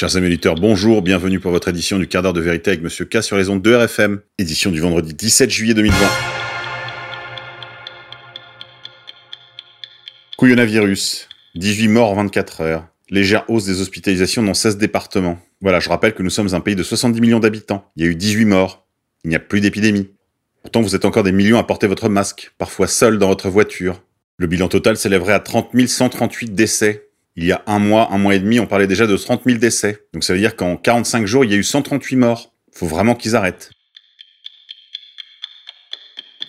Chers amis bonjour, bienvenue pour votre édition du quart d'heure de vérité avec Monsieur K sur les ondes de RFM, édition du vendredi 17 juillet 2020. Couillonavirus, 18 morts en 24 heures, légère hausse des hospitalisations dans 16 départements. Voilà, je rappelle que nous sommes un pays de 70 millions d'habitants, il y a eu 18 morts, il n'y a plus d'épidémie. Pourtant vous êtes encore des millions à porter votre masque, parfois seul dans votre voiture. Le bilan total s'élèverait à 30 138 décès, il y a un mois, un mois et demi, on parlait déjà de 30 000 décès. Donc ça veut dire qu'en 45 jours, il y a eu 138 morts. Faut vraiment qu'ils arrêtent.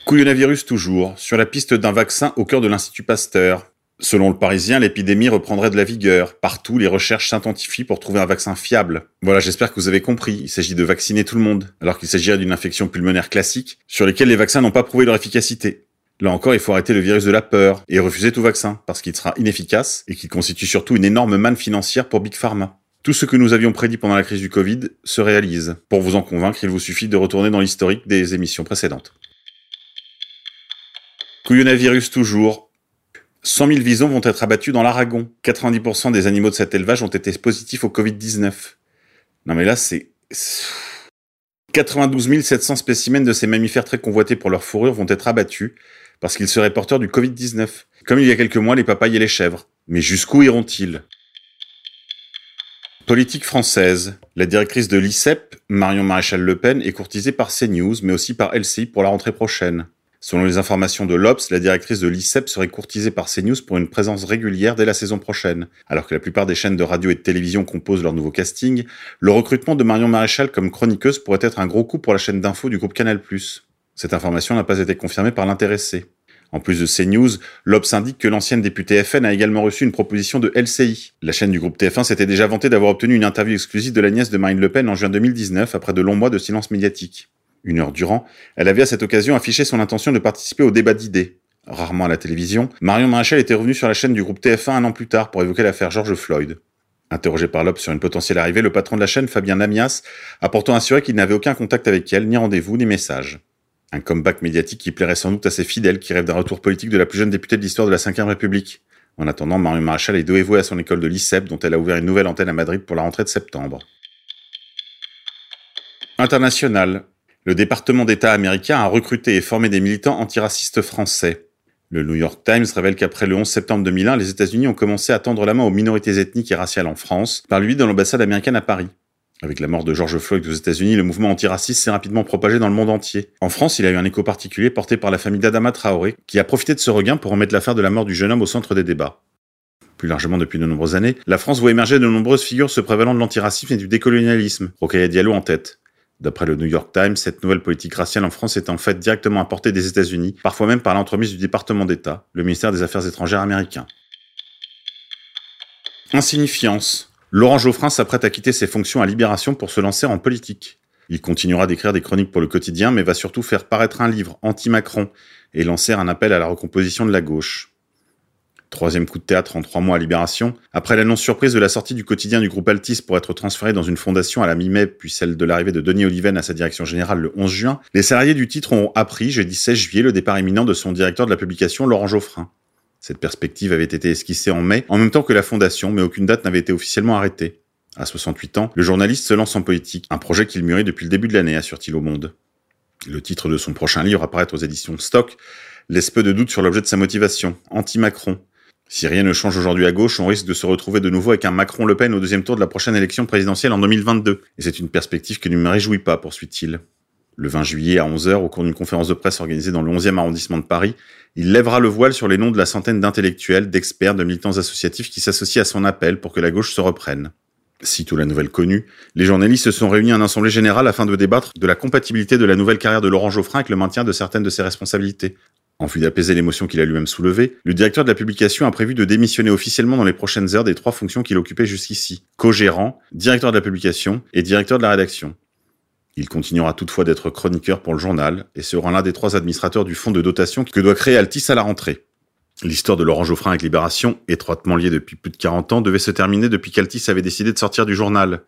Couillonavirus toujours, sur la piste d'un vaccin au cœur de l'Institut Pasteur. Selon le Parisien, l'épidémie reprendrait de la vigueur. Partout, les recherches s'intensifient pour trouver un vaccin fiable. Voilà, j'espère que vous avez compris. Il s'agit de vacciner tout le monde, alors qu'il s'agirait d'une infection pulmonaire classique, sur lesquelles les vaccins n'ont pas prouvé leur efficacité. Là encore, il faut arrêter le virus de la peur et refuser tout vaccin, parce qu'il sera inefficace et qu'il constitue surtout une énorme manne financière pour Big Pharma. Tout ce que nous avions prédit pendant la crise du Covid se réalise. Pour vous en convaincre, il vous suffit de retourner dans l'historique des émissions précédentes. Couillonavirus toujours. 100 000 visons vont être abattus dans l'Aragon. 90% des animaux de cet élevage ont été positifs au Covid-19. Non mais là, c'est... 92 700 spécimens de ces mammifères très convoités pour leur fourrure vont être abattus parce qu'ils seraient porteurs du Covid-19, comme il y a quelques mois les papayes et les chèvres. Mais jusqu'où iront-ils? Politique française. La directrice de l'ICEP, Marion Maréchal Le Pen, est courtisée par CNews, mais aussi par LCI pour la rentrée prochaine. Selon les informations de l'Obs, la directrice de l'ICEP serait courtisée par CNews pour une présence régulière dès la saison prochaine. Alors que la plupart des chaînes de radio et de télévision composent leur nouveau casting, le recrutement de Marion Maréchal comme chroniqueuse pourrait être un gros coup pour la chaîne d'info du groupe Canal+. Cette information n'a pas été confirmée par l'intéressé. En plus de CNews, l'Obs indique que l'ancienne députée FN a également reçu une proposition de LCI. La chaîne du groupe TF1 s'était déjà vantée d'avoir obtenu une interview exclusive de la nièce de Marine Le Pen en juin 2019 après de longs mois de silence médiatique. Une heure durant, elle avait à cette occasion affiché son intention de participer au débat d'idées. Rarement à la télévision, Marion Maréchal était revenue sur la chaîne du groupe TF1 un an plus tard pour évoquer l'affaire George Floyd. Interrogé par l'Obs sur une potentielle arrivée, le patron de la chaîne, Fabien Lamias, a pourtant assuré qu'il n'avait aucun contact avec elle, ni rendez-vous, ni message. Un comeback médiatique qui plairait sans doute à ses fidèles qui rêvent d'un retour politique de la plus jeune députée de l'histoire de la Ve République. En attendant, Marion Maréchal est dévouée à son école de l'ICEP, dont elle a ouvert une nouvelle antenne à Madrid pour la rentrée de septembre. International. Le département d'État américain a recruté et formé des militants antiracistes français. Le New York Times révèle qu'après le 11 septembre 2001, les États-Unis ont commencé à tendre la main aux minorités ethniques et raciales en France, par lui dans l'ambassade américaine à Paris. Avec la mort de George Floyd aux États-Unis, le mouvement antiraciste s'est rapidement propagé dans le monde entier. En France, il a eu un écho particulier porté par la famille d'Adama Traoré, qui a profité de ce regain pour remettre l'affaire de la mort du jeune homme au centre des débats. Plus largement depuis de nombreuses années, la France voit émerger de nombreuses figures se prévalant de l'antiracisme et du décolonialisme, Rokhaya Diallo en tête. D'après le New York Times, cette nouvelle politique raciale en France est en fait directement apportée des États-Unis, parfois même par l'entremise du département d'État, le ministère des Affaires étrangères américain. Insignifiance. Laurent Geoffrin s'apprête à quitter ses fonctions à Libération pour se lancer en politique. Il continuera d'écrire des chroniques pour le quotidien, mais va surtout faire paraître un livre anti-Macron et lancer un appel à la recomposition de la gauche. Troisième coup de théâtre en trois mois à Libération. Après l'annonce surprise de la sortie du quotidien du groupe Altis pour être transféré dans une fondation à la mi-mai, puis celle de l'arrivée de Denis Oliven à sa direction générale le 11 juin, les salariés du titre ont appris jeudi 16 juillet le départ imminent de son directeur de la publication Laurent Geoffrin. Cette perspective avait été esquissée en mai, en même temps que la fondation, mais aucune date n'avait été officiellement arrêtée. À 68 ans, le journaliste se lance en politique, un projet qu'il mûrit depuis le début de l'année, assure-t-il au Monde. Le titre de son prochain livre apparaître aux éditions Stock laisse peu de doute sur l'objet de sa motivation, anti-Macron. Si rien ne change aujourd'hui à gauche, on risque de se retrouver de nouveau avec un Macron-Le Pen au deuxième tour de la prochaine élection présidentielle en 2022. Et c'est une perspective qui ne me réjouit pas, poursuit-il. Le 20 juillet à 11h, au cours d'une conférence de presse organisée dans le 11e arrondissement de Paris, il lèvera le voile sur les noms de la centaine d'intellectuels, d'experts, de militants associatifs qui s'associent à son appel pour que la gauche se reprenne. Sitôt la nouvelle connue, les journalistes se sont réunis en assemblée générale afin de débattre de la compatibilité de la nouvelle carrière de Laurent Geoffrin avec le maintien de certaines de ses responsabilités. En vue d'apaiser l'émotion qu'il a lui-même soulevée, le directeur de la publication a prévu de démissionner officiellement dans les prochaines heures des trois fonctions qu'il occupait jusqu'ici. Co-gérant, directeur de la publication et directeur de la rédaction. Il continuera toutefois d'être chroniqueur pour le journal et sera l'un des trois administrateurs du fonds de dotation que doit créer Altis à la rentrée. L'histoire de Laurent Geoffrin avec Libération, étroitement liée depuis plus de 40 ans, devait se terminer depuis qu'Altis avait décidé de sortir du journal.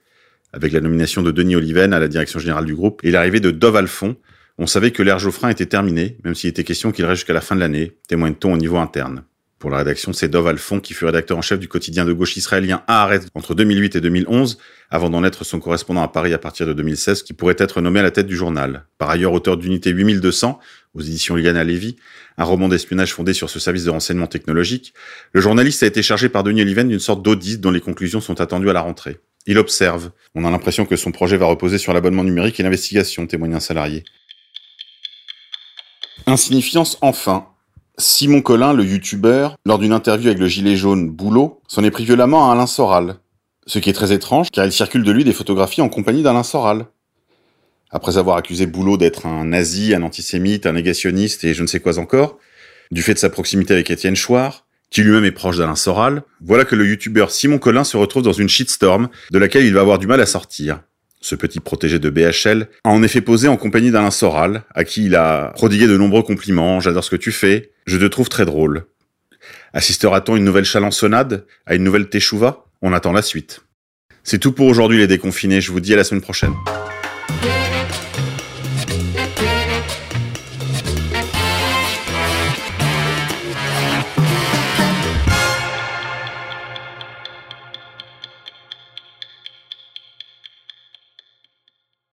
Avec la nomination de Denis Oliven à la direction générale du groupe et l'arrivée de Dove Alphon, on savait que l'ère Geoffrin était terminée, même s'il était question qu'il reste jusqu'à la fin de l'année, témoigne-t-on au niveau interne. Pour la rédaction, c'est Dov Alfon qui fut rédacteur en chef du quotidien de gauche israélien Haaretz entre 2008 et 2011, avant d'en être son correspondant à Paris à partir de 2016, qui pourrait être nommé à la tête du journal. Par ailleurs, auteur d'unité 8200, aux éditions Liana Lévy, un roman d'espionnage fondé sur ce service de renseignement technologique, le journaliste a été chargé par Denis Oliven d'une sorte d'audit dont les conclusions sont attendues à la rentrée. Il observe. On a l'impression que son projet va reposer sur l'abonnement numérique et l'investigation, témoigne un salarié. Insignifiance enfin. Simon Collin, le youtubeur, lors d'une interview avec le gilet jaune Boulot, s'en est pris violemment à Alain Soral. Ce qui est très étrange, car il circule de lui des photographies en compagnie d'Alain Soral. Après avoir accusé Boulot d'être un nazi, un antisémite, un négationniste et je ne sais quoi encore, du fait de sa proximité avec Étienne Chouard, qui lui-même est proche d'Alain Soral, voilà que le youtubeur Simon Collin se retrouve dans une shitstorm de laquelle il va avoir du mal à sortir. Ce petit protégé de BHL a en effet posé en compagnie d'Alain Soral, à qui il a prodigué de nombreux compliments, j'adore ce que tu fais, je te trouve très drôle. Assistera-t-on une nouvelle chalançonnade, à une nouvelle teshuva? On attend la suite. C'est tout pour aujourd'hui les déconfinés, je vous dis à la semaine prochaine.